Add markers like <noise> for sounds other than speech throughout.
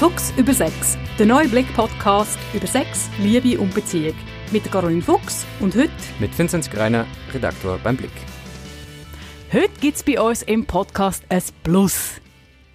Fuchs über Sex, der neue Blick-Podcast über Sex, Liebe und Beziehung. Mit Caroline Fuchs und heute mit Vinzenz Greiner, Redaktor beim Blick. Heute gibt es bei uns im Podcast ein Plus,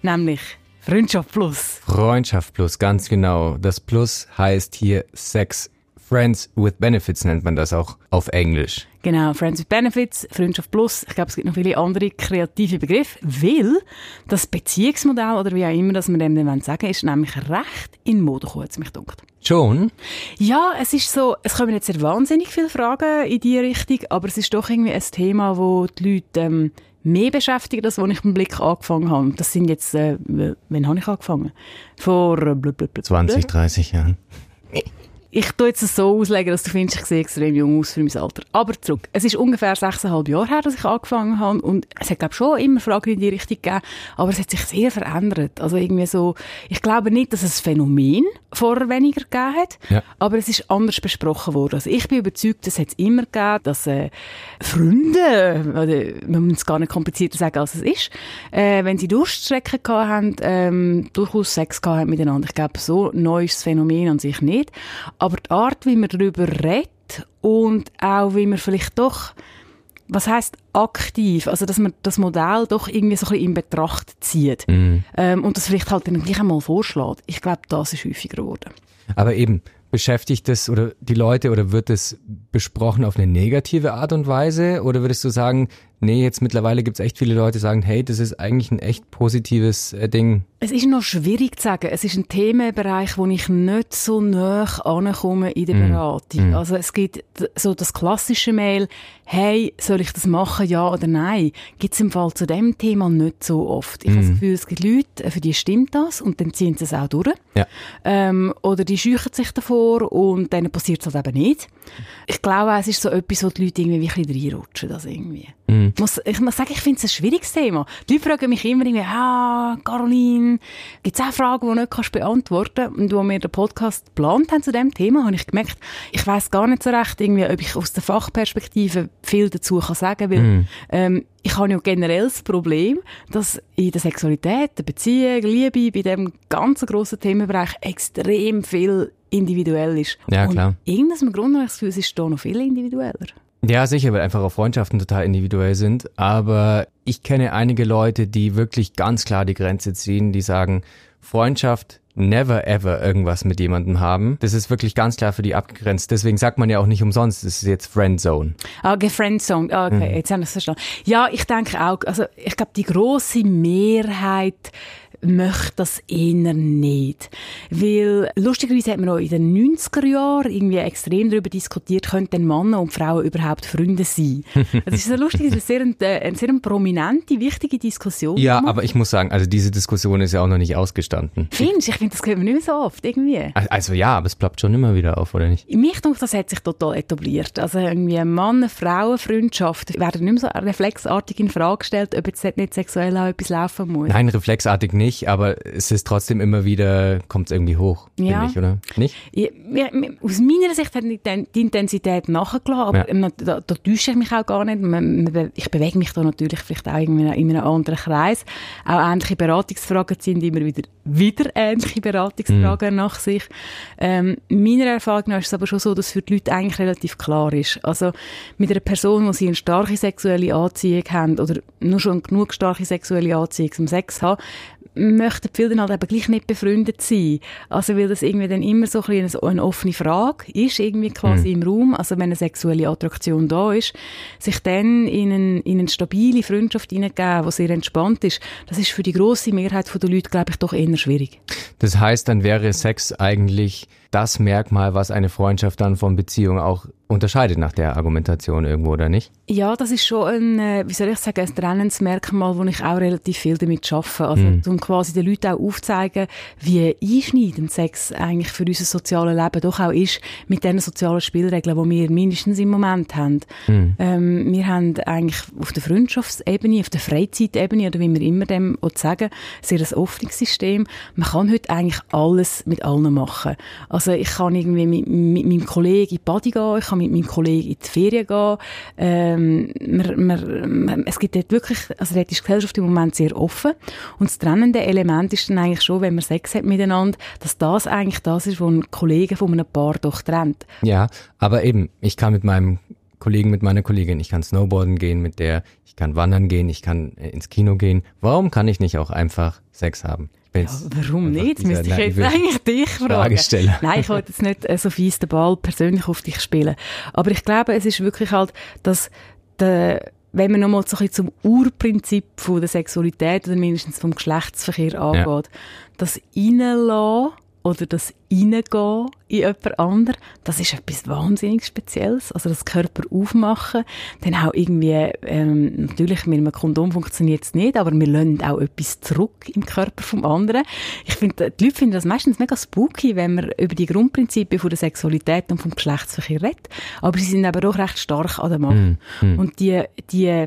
nämlich Freundschaft Plus. Freundschaft Plus, ganz genau. Das Plus heißt hier Sex Friends with Benefits nennt man das auch auf Englisch. Genau, Friends with Benefits, Freundschaft Plus. Ich glaube, es gibt noch viele andere kreative Begriffe, weil das Beziehungsmodell oder wie auch immer das wir dem dann sagen ist nämlich recht in Mode gekommen, mich dunkt. Schon? Ja, es ist so, es kommen jetzt sehr wahnsinnig viele Fragen in diese Richtung, aber es ist doch irgendwie ein Thema, wo die Leute ähm, mehr beschäftigt, als als ich mit dem Blick angefangen habe. Das sind jetzt, äh, wann habe ich angefangen? Vor äh, blub, blub, blub, 20, 30 Jahren ich tue jetzt so auslegen, dass du findest, ich sehe extrem jung aus für mein Alter. Aber zurück. Es ist ungefähr sechseinhalb Jahre her, dass ich angefangen habe und es hat, glaube ich, schon immer Fragen in die Richtung gegeben, aber es hat sich sehr verändert. Also irgendwie so, ich glaube nicht, dass es ein Phänomen vorher weniger gegeben hat, ja. aber es ist anders besprochen worden. Also ich bin überzeugt, es hat es immer gegeben, dass äh, Freunde, oder man muss es gar nicht komplizierter sagen, als es ist, äh, wenn sie Durststrecken hatten, ähm, durchaus Sex hatten miteinander. Ich glaube, so neu ist das Phänomen an sich nicht. Aber die Art, wie man darüber redet und auch wie man vielleicht doch, was heißt aktiv, also dass man das Modell doch irgendwie so ein bisschen in Betracht zieht mhm. ähm, und das vielleicht halt dann gleich einmal vorschlägt. Ich glaube, das ist häufiger geworden. Aber eben, beschäftigt das oder die Leute oder wird es besprochen auf eine negative Art und Weise oder würdest du sagen, nee, jetzt mittlerweile gibt es echt viele Leute, die sagen, hey, das ist eigentlich ein echt positives äh, Ding? Es ist noch schwierig zu sagen. Es ist ein Themenbereich, wo ich nicht so nah ankomme in der mm. Beratung. Mm. Also es gibt so das klassische Mail, hey, soll ich das machen, ja oder nein? Gibt es im Fall zu dem Thema nicht so oft. Ich mm. habe das Gefühl, es gibt Leute, für die stimmt das und dann ziehen sie es auch durch. Ja. Ähm, oder die scheuchen sich davor und dann passiert es halt eben nicht. Ich glaube, es ist so etwas, wo die Leute irgendwie ein bisschen reinrutschen, das irgendwie. Mm. Muss, ich muss sagen, ich finde es ein schwieriges Thema. Die Leute fragen mich immer irgendwie, ah, Caroline, gibt es auch Fragen, die du nicht kannst beantworten kannst? Und als wir den Podcast geplant haben zu dem Thema, habe ich gemerkt, ich weiß gar nicht so recht, irgendwie, ob ich aus der Fachperspektive viel dazu kann sagen kann, weil mm. ähm, ich habe ja generell das Problem, dass in der Sexualität, der Beziehung, Liebe, bei diesem ganzen grossen Themenbereich extrem viel individuell ist. Ja, klar. Und irgendeinem Grund habe ich das Gefühl, es ist da noch viel individueller. Ja, sicher, weil einfach auch Freundschaften total individuell sind. Aber ich kenne einige Leute, die wirklich ganz klar die Grenze ziehen, die sagen, Freundschaft never ever irgendwas mit jemandem haben. Das ist wirklich ganz klar für die abgegrenzt. Deswegen sagt man ja auch nicht umsonst, das ist jetzt Friendzone. Ah, okay, Friendzone. Ah, okay, mhm. jetzt habe ich es verstanden. Ja, ich denke auch, also ich glaube, die große Mehrheit möchte das eher nicht. Weil, lustigerweise hat man auch in den 90er Jahren irgendwie extrem darüber diskutiert, könnten Männer und Frauen überhaupt Freunde sein. <laughs> Das ist so lustig, das ist eine sehr, äh, eine sehr prominente, wichtige Diskussion. Ja, aber ich muss sagen, also diese Diskussion ist ja auch noch nicht ausgestanden. Findest Ich finde, das hört man nicht mehr so oft, irgendwie. Also ja, aber es ploppt schon immer wieder auf, oder nicht? Mich denke, das hat sich total etabliert. Also irgendwie Mann-Frauen-Freundschaft werden nicht mehr so reflexartig in Frage gestellt, ob jetzt nicht sexuell auch etwas laufen muss. Nein, reflexartig nicht nicht, aber es ist trotzdem immer wieder, kommt es irgendwie hoch, ja. finde ich, oder? Nicht? Ja, aus meiner Sicht hat die Intensität nachgelassen, aber ja. da, da täusche ich mich auch gar nicht. Ich bewege mich da natürlich vielleicht auch in einem anderen Kreis. Auch ähnliche Beratungsfragen sind immer wieder, wieder ähnliche Beratungsfragen mhm. nach sich. Ähm, meiner Erfahrung nach ist es aber schon so, dass für die Leute eigentlich relativ klar ist. Also mit einer Person, wo sie eine starke sexuelle Anziehung haben oder nur schon genug starke sexuelle Anziehung zum Sex haben, möchten viele dann halt eben gleich nicht befreundet sein. Also weil das irgendwie dann immer so ein eine, eine offene Frage ist, irgendwie quasi mhm. im Raum, also wenn eine sexuelle Attraktion da ist, sich dann in, ein, in eine stabile Freundschaft hineingeben, die sehr entspannt ist, das ist für die grosse Mehrheit der Leute, glaube ich, doch eher schwierig. Das heißt, dann wäre Sex eigentlich das Merkmal, was eine Freundschaft dann von Beziehung auch unterscheidet nach der Argumentation irgendwo, oder nicht? Ja, das ist schon ein, äh, wie soll ich sagen, ein Trennensmerkmal, wo ich auch relativ viel damit arbeite. Also, mm. um quasi den Leuten auch aufzuzeigen, wie einschneidend Sex eigentlich für unser soziales Leben doch auch ist, mit den sozialen Spielregeln, die wir mindestens im Moment haben. Mm. Ähm, wir haben eigentlich auf der Freundschaftsebene, auf der Freizeitebene, oder wie wir immer dem sagen, sehr ein offenes System. Man kann heute eigentlich alles mit allen machen. Also, ich kann irgendwie mit, mit meinem Kollegen in die Body gehen, ich kann mit meinem Kollegen in die Ferien gehen. Ähm, man, man, es gibt dort wirklich, also dort ist die Gesellschaft im Moment sehr offen. Und das trennende Element ist dann eigentlich schon, wenn man Sex hat miteinander, dass das eigentlich das ist, was ein Kollege von einem Paar doch trennt. Ja, aber eben, ich kann mit meinem Kollegen, mit meiner Kollegin, ich kann Snowboarden gehen mit der, ich kann wandern gehen, ich kann äh, ins Kino gehen. Warum kann ich nicht auch einfach Sex haben? Ja, warum nicht? Müsste ich jetzt eigentlich dich fragen. Nein, ich wollte jetzt nicht äh, so fies den Ball persönlich auf dich spielen. Aber ich glaube, es ist wirklich halt, dass der, wenn man nochmal so ein bisschen zum Urprinzip von der Sexualität oder mindestens vom Geschlechtsverkehr angeht, ja. das Reinlassen oder das Reingehen in jemand anderen, das ist etwas wahnsinnig Spezielles. Also das Körper aufmachen, dann auch irgendwie, ähm, natürlich mit einem Kondom funktioniert es nicht, aber wir lassen auch etwas zurück im Körper vom anderen. Ich finde, die Leute finden das meistens mega spooky, wenn man über die Grundprinzipien von der Sexualität und vom Geschlechtsverkehr redet, aber sie sind aber auch recht stark an der Macht. Mm, mm. Und die, die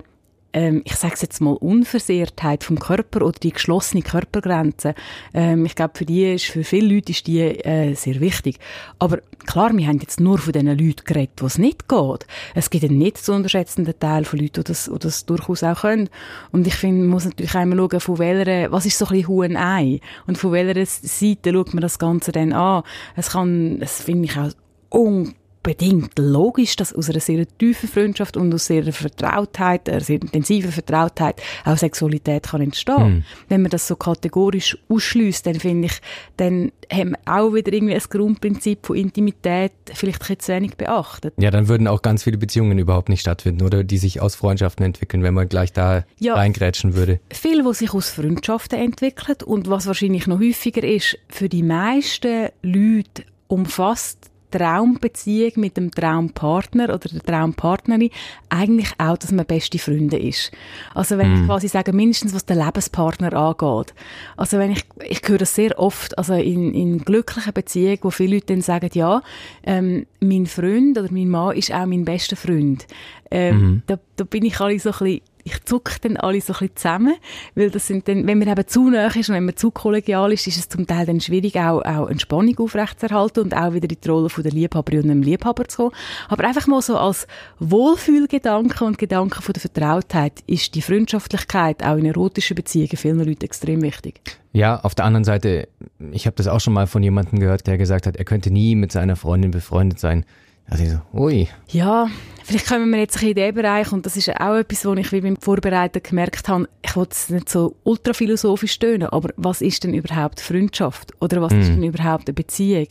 ähm, ich sage jetzt mal, Unversehrtheit vom Körper oder die geschlossene Körpergrenze, ähm, ich glaube, für die ist, für viele Leute ist die äh, sehr wichtig. Aber klar, wir haben jetzt nur von den Leuten geredet, wo es nicht geht. Es gibt einen nicht zu unterschätzenden Teil von Leuten, die das, die das durchaus auch können. Und ich finde, man muss natürlich einmal schauen, von welcher, was ist so ein bisschen Huhn Ei? Und von welcher Seite schaut man das Ganze dann an? Es kann, das finde ich auch un bedingt logisch, dass aus einer sehr tiefen Freundschaft und aus sehr Vertrautheit, einer sehr intensiven Vertrautheit auch Sexualität kann entstehen. Mm. Wenn man das so kategorisch ausschließt, dann finde ich, dann haben wir auch wieder irgendwie ein Grundprinzip von Intimität vielleicht ein zu wenig beachtet. Ja, dann würden auch ganz viele Beziehungen überhaupt nicht stattfinden oder die sich aus Freundschaften entwickeln, wenn man gleich da ja, reingrätschen würde. Viel, was sich aus Freundschaften entwickelt und was wahrscheinlich noch häufiger ist, für die meisten Leute umfasst Traumbeziehung mit dem Traumpartner oder der Traumpartnerin eigentlich auch, dass man beste Freunde ist. Also wenn mm. ich mhm. quasi sage, mindestens was den Lebenspartner angeht. Also wenn ich, ich höre das sehr oft, also in, in glücklichen Beziehungen, wo viele Leute dann sagen, ja, ähm, mein Freund oder mein Mann ist auch mein bester Freund. Ähm, mm. da, da bin ich alle so ein bisschen ich zucke dann alle so ein bisschen zusammen, weil das sind dann, wenn man eben zu nah ist und wenn man zu kollegial ist, ist es zum Teil dann schwierig, auch, auch eine Spannung aufrechtzuerhalten und auch wieder in die Rolle von der Liebhaberin und dem Liebhaber zu kommen. Aber einfach mal so als Wohlfühlgedanke und Gedanke von der Vertrautheit ist die Freundschaftlichkeit auch in erotischen Beziehungen vielen Leuten extrem wichtig. Ja, auf der anderen Seite, ich habe das auch schon mal von jemandem gehört, der gesagt hat, er könnte nie mit seiner Freundin befreundet sein. Also ich so, ui. Ja, vielleicht kommen wir jetzt in den Bereich und das ist auch etwas, wo ich wie beim Vorbereiten gemerkt habe, ich will es nicht so ultraphilosophisch stöhnen, aber was ist denn überhaupt Freundschaft? Oder was mm. ist denn überhaupt eine Beziehung?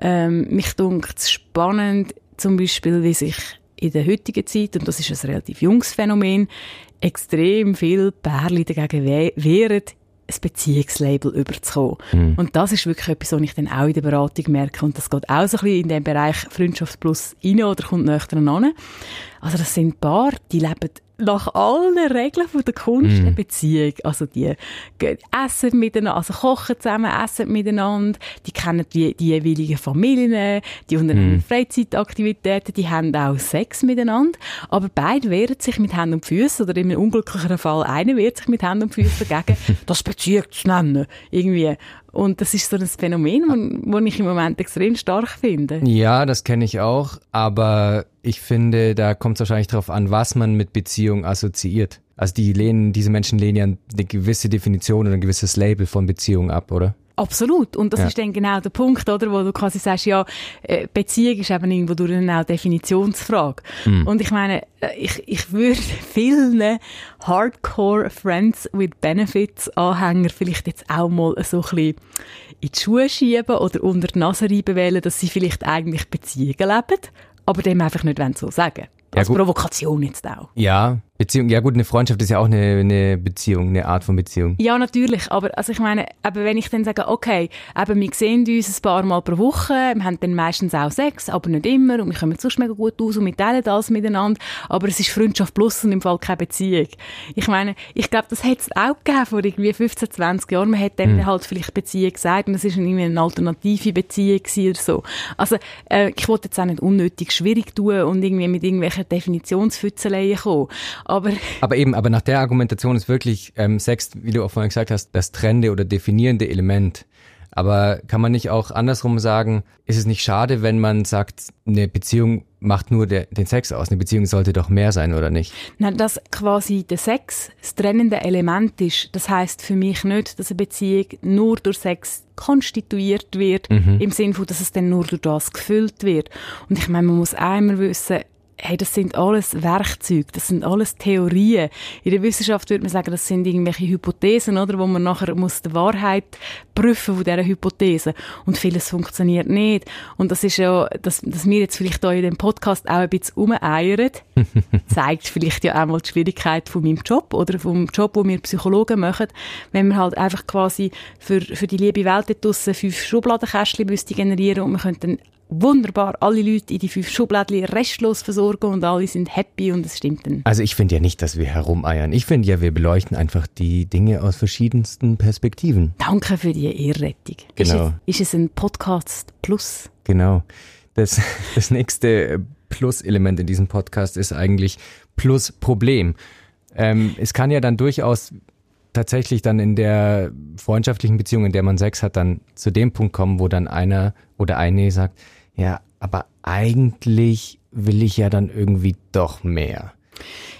Ähm, mich dunkt es spannend, zum Beispiel, wie sich in der heutigen Zeit, und das ist ein relativ junges Phänomen, extrem viel Pärchen dagegen wehren, ein Beziehungslabel überzukommen. Mhm. Und das ist wirklich etwas, was ich dann auch in der Beratung merke. Und das geht auch so ein bisschen in den Bereich Freundschaft plus rein oder kommt näher an. Also das sind Paar, die leben nach allen Regeln von der Kunst mm. eine Beziehung. Also die essen miteinander, also kochen zusammen, essen miteinander, die kennen die, die jeweiligen Familien, die unternehmen mm. Freizeitaktivitäten, die haben auch Sex miteinander, aber beide wehren sich mit Händen und Füßen oder in einem unglücklicheren Fall einer wehrt sich mit Händen und Füßen dagegen, <laughs> das Beziehung zu nennen. Irgendwie. Und das ist so ein Phänomen, das ich im Moment extrem stark finde. Ja, das kenne ich auch, aber ich finde, da kommt es wahrscheinlich darauf an, was man mit Beziehung assoziiert. Also die lehnen, diese Menschen lehnen ja eine gewisse Definition oder ein gewisses Label von Beziehung ab, oder? Absolut. Und das ja. ist dann genau der Punkt, oder, wo du quasi sagst, ja, äh, Beziehung ist eben irgendwo durch eine Definitionsfrage. Mhm. Und ich meine, äh, ich, ich würde <laughs> vielen Hardcore Friends with Benefits Anhänger vielleicht jetzt auch mal so ein bisschen in die Schuhe schieben oder unter die Nase reiben wählen, dass sie vielleicht eigentlich Beziehungen leben, aber dem einfach nicht so sagen ja, Als gut. Provokation jetzt auch. Ja, Beziehung, ja gut, eine Freundschaft ist ja auch eine, eine Beziehung, eine Art von Beziehung. Ja, natürlich, aber also ich meine, aber wenn ich dann sage, okay, eben, wir sehen uns ein paar Mal pro Woche, wir haben dann meistens auch Sex, aber nicht immer und wir kommen sonst mega gut aus und wir teilen das miteinander, aber es ist Freundschaft plus und im Fall keine Beziehung. Ich meine, ich glaube, das hätte es auch gegeben vor irgendwie 15, 20 Jahren, man hätte dem mhm. halt vielleicht Beziehung gesagt und es ist irgendwie eine alternative Beziehung oder so. Also äh, ich wollte jetzt auch nicht unnötig schwierig tun und irgendwie mit irgendwelchen Definitionsfützeleien kommen. Aber, aber eben, aber nach der Argumentation ist wirklich ähm, Sex, wie du auch vorhin gesagt hast, das trennende oder definierende Element. Aber kann man nicht auch andersrum sagen, ist es nicht schade, wenn man sagt, eine Beziehung macht nur der, den Sex aus, eine Beziehung sollte doch mehr sein, oder nicht? Nein, dass quasi der Sex das trennende Element ist, das heißt für mich nicht, dass eine Beziehung nur durch Sex konstituiert wird, mhm. im Sinne von, dass es dann nur durch das gefüllt wird. Und ich meine, man muss einmal wissen, hey, das sind alles Werkzeuge, das sind alles Theorien. In der Wissenschaft würde man sagen, das sind irgendwelche Hypothesen, oder, wo man nachher muss die Wahrheit prüfen von dieser Hypothese. Und vieles funktioniert nicht. Und das ist ja, dass, dass wir jetzt vielleicht hier in dem Podcast auch ein bisschen umeiern, <laughs> zeigt vielleicht ja auch mal die Schwierigkeit von meinem Job oder vom Job, wo wir Psychologen machen, wenn wir halt einfach quasi für, für die liebe Welt dort draussen fünf Schubladenkästchen generieren und wir könnten wunderbar alle Leute in die fünf Schubladen restlos versorgen und alle sind happy und es stimmt dann. Also ich finde ja nicht, dass wir herumeiern. Ich finde ja, wir beleuchten einfach die Dinge aus verschiedensten Perspektiven. Danke für die Ehrrettung. Genau. Ist es, ist es ein Podcast Plus? Genau. Das, <laughs> das nächste Plus-Element in diesem Podcast ist eigentlich Plus-Problem. Ähm, es kann ja dann durchaus tatsächlich dann in der freundschaftlichen Beziehung, in der man Sex hat, dann zu dem Punkt kommen, wo dann einer oder eine sagt, ja, aber eigentlich will ich ja dann irgendwie doch mehr.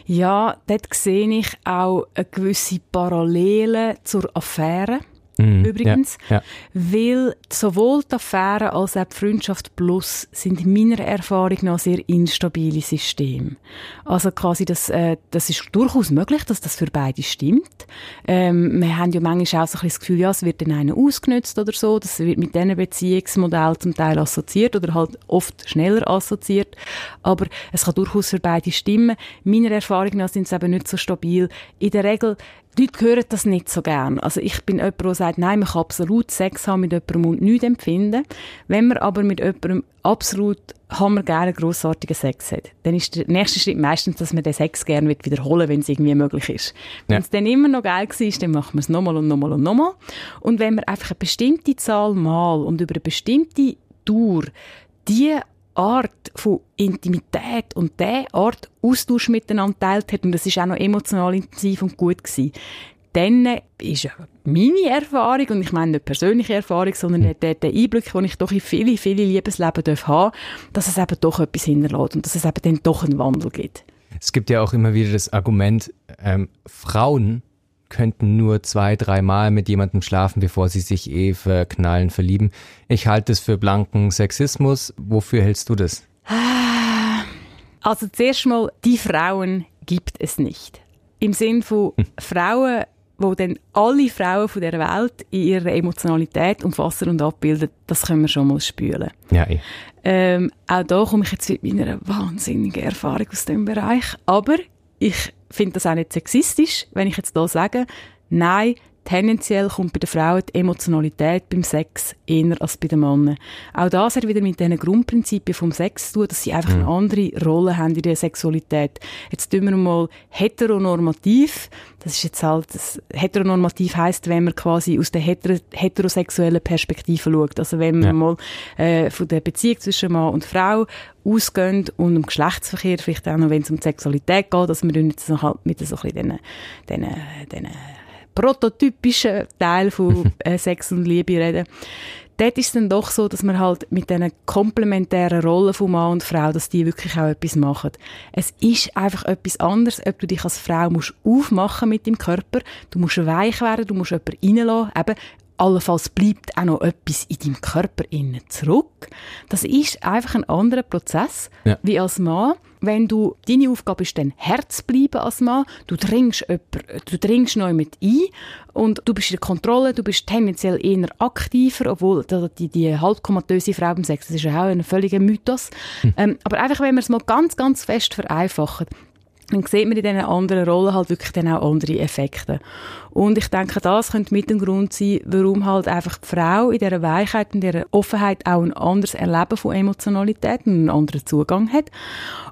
Ja, dort sehe ich auch eine gewisse Parallele zur Affäre. Mhm, übrigens, ja, ja. weil sowohl die Affäre als auch die Freundschaft Plus sind meiner Erfahrung nach sehr instabile Systeme. Also quasi, das, äh, das ist durchaus möglich, dass das für beide stimmt. Ähm, wir haben ja manchmal auch so ein das Gefühl, ja, es wird dann einer ausgenutzt oder so, das wird mit diesen Beziehungsmodellen zum Teil assoziiert oder halt oft schneller assoziiert, aber es kann durchaus für beide stimmen. Meiner Erfahrung nach sind es eben nicht so stabil. In der Regel die Leute hören das nicht so gern. Also ich bin jemand, der sagt, nein, man kann absolut Sex haben mit jemandem und nichts empfinden. Wenn man aber mit jemandem absolut hammergeilen, grossartigen Sex hat, dann ist der nächste Schritt meistens, dass man den Sex gerne wiederholen wenn es irgendwie möglich ist. Wenn es dann immer noch geil war, dann macht man es nochmal und nochmal und nochmal. Und wenn man einfach eine bestimmte Zahl Mal und über eine bestimmte Dauer die Art von Intimität und der Art Austausch miteinander teilt hat, und das ist auch noch emotional intensiv und gut gewesen, dann ist meine Erfahrung, und ich meine nicht persönliche Erfahrung, sondern der, der Einblick, den ich doch in viele, viele Liebesleben darf dass es eben doch etwas hinterlässt und dass es eben dann doch einen Wandel gibt. Es gibt ja auch immer wieder das Argument, ähm, Frauen könnten nur zwei, dreimal mit jemandem schlafen, bevor sie sich eh verknallen, verlieben. Ich halte es für blanken Sexismus. Wofür hältst du das? Also zuerst mal, die Frauen gibt es nicht. Im Sinn von hm. Frauen, wo dann alle Frauen von der Welt in ihrer Emotionalität umfassen und abbilden, das können wir schon mal spülen. Ja, eh. ähm, auch da komme ich jetzt mit meiner wahnsinnigen Erfahrung aus dem Bereich. Aber ich finde das auch nicht sexistisch, wenn ich jetzt da sage, nein, tendenziell kommt bei den Frauen die Emotionalität beim Sex eher als bei den Männern. Auch das hat wieder mit diesen Grundprinzipien vom Sex zu tun, dass sie einfach eine mhm. andere Rolle haben in der Sexualität. Jetzt tun wir mal heteronormativ. Das ist jetzt halt, das heteronormativ heißt, wenn man quasi aus der heter heterosexuellen Perspektive schaut. Also wenn man ja. mal äh, von der Beziehung zwischen Mann und Frau ausgehen und um Geschlechtsverkehr, vielleicht auch noch, wenn es um die Sexualität geht, dass wir jetzt noch halt mit so ein bisschen diesen, diesen, diesen prototypischen Teil von <laughs> äh, Sex und Liebe reden. Dort ist es dann doch so, dass man halt mit diesen komplementären Rollen von Mann und Frau, dass die wirklich auch etwas machen. Es ist einfach etwas anderes, ob du dich als Frau musst aufmachen mit dem Körper, du musst weich werden, du musst jemanden reinlassen, eben allenfalls bleibt auch noch etwas in deinem Körper innen zurück. Das ist einfach ein anderer Prozess ja. wie als Mann. Wenn du, deine Aufgabe ist dann Herz bleiben als Mann, du dringst jemand, du dringst neu mit ein und du bist in der Kontrolle, du bist tendenziell eher aktiver, obwohl die, die halbkomatöse Frau beim Sex, das ist ja auch ein völliger Mythos. Hm. Ähm, aber einfach, wenn man es mal ganz, ganz fest vereinfacht, dann sieht man in diesen anderen Rollen halt wirklich dann auch andere Effekte. Und ich denke, das könnte mit dem Grund sein, warum halt einfach die Frau in dieser Weichheit und dieser Offenheit auch ein anderes Erleben von Emotionalität und einen anderen Zugang hat.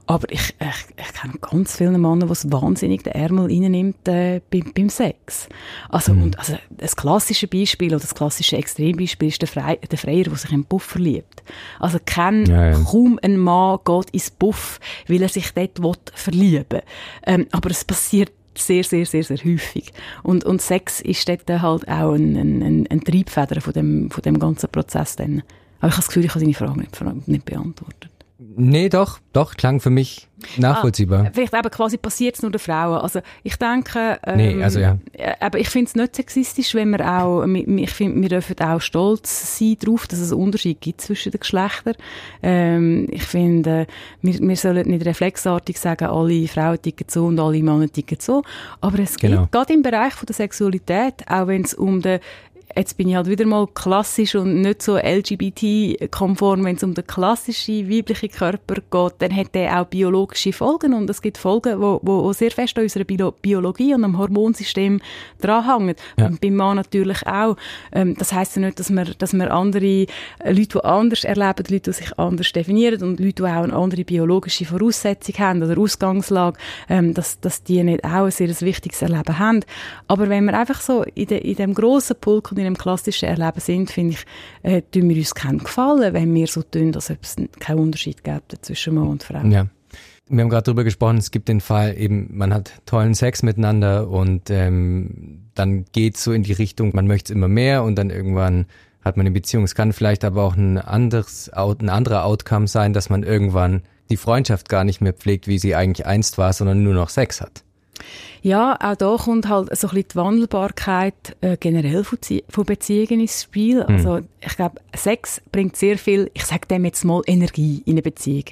Aber ich, ich, ich kenne ganz viele Männer, die es wahnsinnig den Ärmel reinnimmt äh, beim, beim Sex. Also, mhm. und, also, das klassische Beispiel oder das klassische Extrembeispiel ist der, Fre der Freier, der sich in den Buff verliebt. Also kenn ja, ja. kaum ein Mann geht ins Buff, weil er sich dort verlieben will. Ähm, aber es passiert sehr, sehr, sehr, sehr häufig. Und, und Sex ist dort halt auch ein, ein, ein Triebfeder von dem, von dem ganzen Prozess dann. Aber ich habe das Gefühl, ich habe deine Frage nicht, nicht beantwortet. Nee, doch, doch, klang für mich nachvollziehbar. Ah, vielleicht eben quasi passiert es nur den Frauen. Also ich denke, ähm, nee, also ja. Äh, aber ich finde es nicht sexistisch, wenn wir auch, ich finde, wir dürfen auch stolz sein darauf, dass es einen Unterschied gibt zwischen den Geschlechtern. Ähm, ich finde, wir, wir sollen nicht reflexartig sagen, alle Frauen ticken so und alle Männer ticken so. Aber es genau. gibt gerade im Bereich von der Sexualität, auch wenn es um den jetzt bin ich halt wieder mal klassisch und nicht so LGBT-konform, wenn es um den klassischen weiblichen Körper geht, dann hat der auch biologische Folgen und es gibt Folgen, wo, wo sehr fest an unserer Bio Biologie und am Hormonsystem dranhängen. Ja. Und beim Mann natürlich auch. Ähm, das heisst ja nicht, dass wir, dass wir andere äh, Leute, die anders erleben, Leute, die sich anders definieren und Leute, die auch eine andere biologische Voraussetzung haben oder Ausgangslage, ähm, dass, dass die nicht auch ein sehr wichtiges Erleben haben. Aber wenn wir einfach so in, de, in dem grossen Pulk und in einem klassischen Erleben sind, finde ich, äh, tun wir uns keinen Gefallen, wenn wir so tun, ob es keinen Unterschied gibt zwischen Mann und Frau. Ja. Wir haben gerade darüber gesprochen, es gibt den Fall eben, man hat tollen Sex miteinander und ähm, dann geht es so in die Richtung, man möchte es immer mehr und dann irgendwann hat man eine Beziehung. Es kann vielleicht aber auch ein anderes, ein anderer Outcome sein, dass man irgendwann die Freundschaft gar nicht mehr pflegt, wie sie eigentlich einst war, sondern nur noch Sex hat. Ja, auch da kommt halt so ein bisschen die Wandelbarkeit äh, generell von, von Beziehungen ins Spiel. Mhm. Also ich glaube, Sex bringt sehr viel, ich sage dem jetzt mal, Energie in eine Beziehung.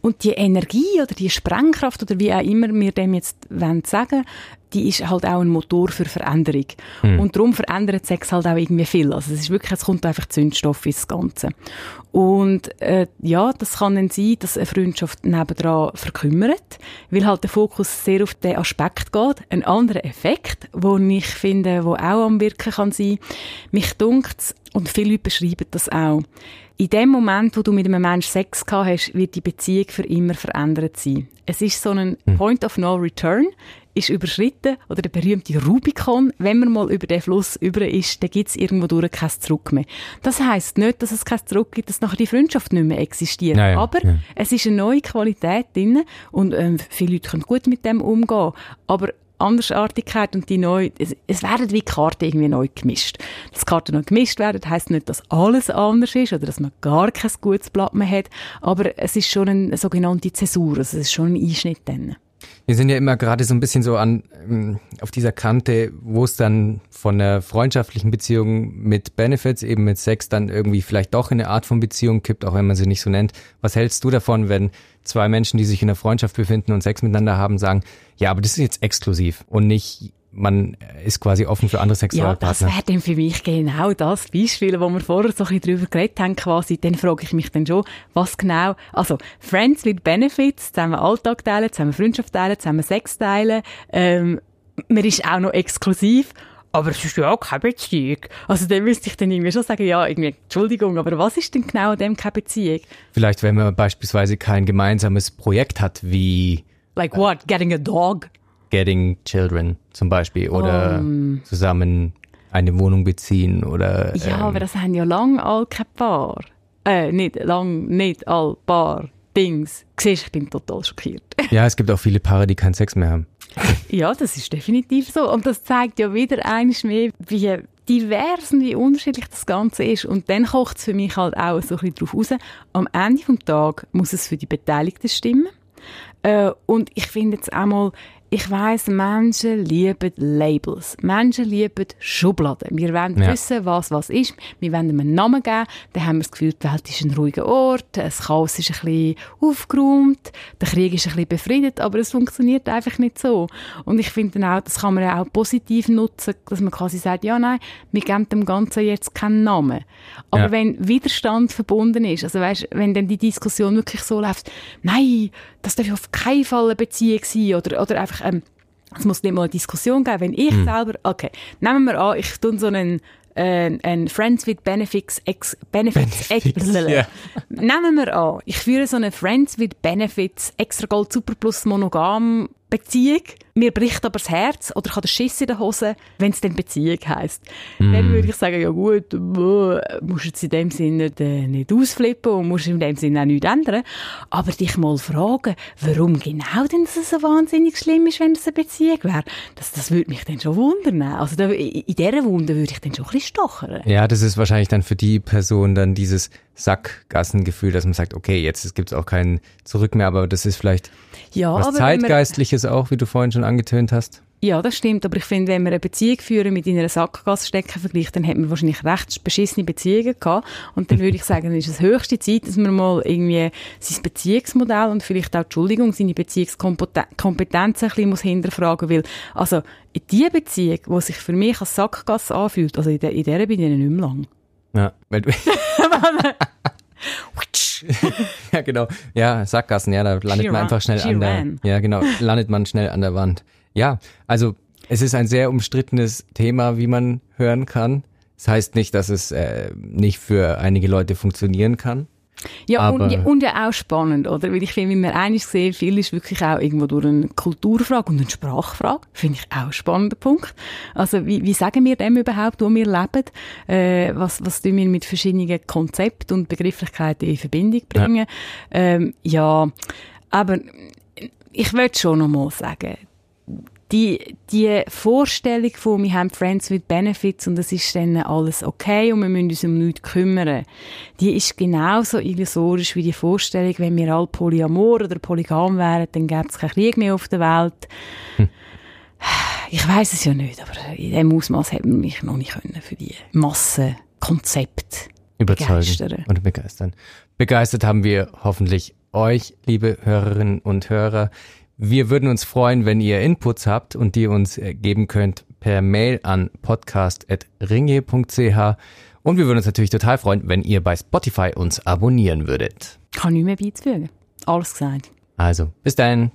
Und die Energie oder die Sprengkraft oder wie auch immer wir dem jetzt sagen wollen, die ist halt auch ein Motor für Veränderung. Mhm. Und darum verändert Sex halt auch irgendwie viel. Also es ist wirklich, es kommt einfach Zündstoff ins Ganze. Und äh, ja, das kann dann sein, dass eine Freundschaft nebendran verkümmert, weil halt der Fokus sehr auf den Aspekt geht. Ein anderer Effekt, wo ich finde, wo auch am Wirken kann sein, mich dunkt und viele Leute beschreiben das auch. In dem Moment, wo du mit einem Menschen Sex gehabt hast, wird die Beziehung für immer verändert sein. Es ist so ein hm. Point of No Return ist überschritten oder der berühmte Rubikon, wenn man mal über den Fluss über ist, dann gibt es irgendwo durch kein Zurück mehr. Das heißt nicht, dass es kein Zurück gibt, dass nachher die Freundschaft nicht mehr existiert. Naja, aber ja. es ist eine neue Qualität drin und ähm, viele Leute können gut mit dem umgehen. Aber Andersartigkeit und die neu, es, es werden wie Karten irgendwie neu gemischt. Dass Karten neu gemischt werden, heisst nicht, dass alles anders ist oder dass man gar kein gutes Blatt mehr hat, aber es ist schon eine sogenannte Zäsur, also es ist schon ein Einschnitt dann. Wir sind ja immer gerade so ein bisschen so an ähm, auf dieser Kante, wo es dann von einer freundschaftlichen Beziehung mit Benefits, eben mit Sex, dann irgendwie vielleicht doch in eine Art von Beziehung kippt, auch wenn man sie nicht so nennt. Was hältst du davon, wenn zwei Menschen, die sich in einer Freundschaft befinden und Sex miteinander haben, sagen, ja, aber das ist jetzt exklusiv und nicht man ist quasi offen für andere Sexualpartner. Ja, das wäre dann für mich genau das Beispiel, wo wir vorher so ein bisschen drüber geredet haben, quasi. Dann frage ich mich dann schon, was genau, also Friends with Benefits, zusammen Alltag teilen, zusammen Freundschaft teilen, zusammen Sex teilen, ähm, man ist auch noch exklusiv aber es ist ja auch keine Beziehung. Also dann müsste ich dann irgendwie schon sagen, ja, irgendwie, Entschuldigung, aber was ist denn genau an dem keine Beziehung? Vielleicht, wenn man beispielsweise kein gemeinsames Projekt hat, wie... Like what? Getting a dog? Getting Children zum Beispiel oder um, zusammen eine Wohnung beziehen oder. Ja, ähm, aber das haben ja lang all kein Paar. Äh, nicht lang, nicht all Paar Dings. Siehst, ich bin total schockiert. <laughs> Ja, es gibt auch viele Paare, die keinen Sex mehr haben. <laughs> ja, das ist definitiv so. Und das zeigt ja wieder eines mehr, wie divers und wie unterschiedlich das Ganze ist. Und dann kocht es für mich halt auch so ein bisschen drauf raus. Am Ende des Tages muss es für die Beteiligten stimmen. Äh, und ich finde jetzt einmal, ich weiss, Menschen lieben Labels. Menschen lieben Schubladen. Wir wollen ja. wissen, was was ist. Wir wollen einen Namen geben. Dann haben wir das Gefühl, die Welt ist ein ruhiger Ort. Das Chaos ist ein bisschen aufgeräumt. Der Krieg ist ein bisschen befriedet. Aber es funktioniert einfach nicht so. Und ich finde auch, das kann man ja auch positiv nutzen, dass man quasi sagt, ja, nein, wir geben dem Ganzen jetzt keinen Namen. Aber ja. wenn Widerstand verbunden ist, also weißt, wenn dann die Diskussion wirklich so läuft, nein, das darf auf keinen Fall eine Beziehung sein oder, oder einfach ähm, es muss nicht mal eine Diskussion geben, wenn ich mhm. selber, okay, nehmen wir an, ich tue so einen äh, ein Friends with Benefits ex, Benefits, Benefits ex, yeah. Nehmen wir an, ich führe so eine Friends with Benefits Extra Gold Super Plus Monogam Beziehung, mir bricht aber das Herz oder ich habe den Schiss in der Hose, wenn es dann Beziehung heisst. Mm. Dann würde ich sagen, ja gut, musst jetzt in dem Sinne nicht, äh, nicht ausflippen und musst in dem Sinne auch nichts ändern. Aber dich mal fragen, warum genau denn das so wahnsinnig schlimm ist, wenn es eine Beziehung wäre, das, das würde mich dann schon wundern. Also da, in dieser Wunde würde ich dann schon ein bisschen stochern. Ja, das ist wahrscheinlich dann für die Person dann dieses Sackgassengefühl, dass man sagt, okay, jetzt gibt es auch kein Zurück mehr, aber das ist vielleicht ja, was Zeitgeistliches auch, wie du vorhin schon angetönt hast. Ja, das stimmt, aber ich finde, wenn wir eine Beziehung führen mit in einer Sackgasse stecken vergleicht, dann hat man wahrscheinlich recht beschissene Beziehungen gehabt und dann würde ich sagen, dann ist es höchste Zeit, dass man mal irgendwie sein Beziehungsmodell und vielleicht auch, Entschuldigung, seine Beziehungskompetenz ein bisschen muss hinterfragen, weil, also, in die Beziehung, die sich für mich als Sackgasse anfühlt, also in der, in der bin ich nicht mehr lang. Ja, weil du <laughs> <laughs> ja, genau. Ja, Sackgassen, ja, da landet She man einfach schnell an der, ran. ja, genau, <laughs> landet man schnell an der Wand. Ja, also, es ist ein sehr umstrittenes Thema, wie man hören kann. Das heißt nicht, dass es äh, nicht für einige Leute funktionieren kann. Ja, und, und, ja auch spannend, oder? Weil ich finde, wie man eigentlich sehen, viel ist wirklich auch irgendwo durch eine Kulturfrage und eine Sprachfrage. Finde ich auch ein spannender Punkt. Also, wie, wie sagen wir dem überhaupt, wo wir leben? Äh, was, was tun wir mit verschiedenen Konzepten und Begrifflichkeiten in Verbindung bringen? Ja, ähm, ja aber ich würde schon noch mal sagen, die, die Vorstellung von, wir haben Friends with Benefits und es ist dann alles okay und wir müssen uns um nichts kümmern, die ist genauso illusorisch wie die Vorstellung, wenn wir alle Polyamor oder polygam wären, dann gäbe es keinen Krieg mehr auf der Welt. Hm. Ich weiß es ja nicht, aber in dem Ausmaß hätten wir mich noch nicht können für die Massenkonzept überzeugen begeistern. und begeistern. Begeistert haben wir hoffentlich euch, liebe Hörerinnen und Hörer. Wir würden uns freuen, wenn ihr Inputs habt und die uns äh, geben könnt per Mail an podcast.ringe.ch. Und wir würden uns natürlich total freuen, wenn ihr bei Spotify uns abonnieren würdet. Kann nicht mehr beizufügen. Alles gesagt. Also, bis dann.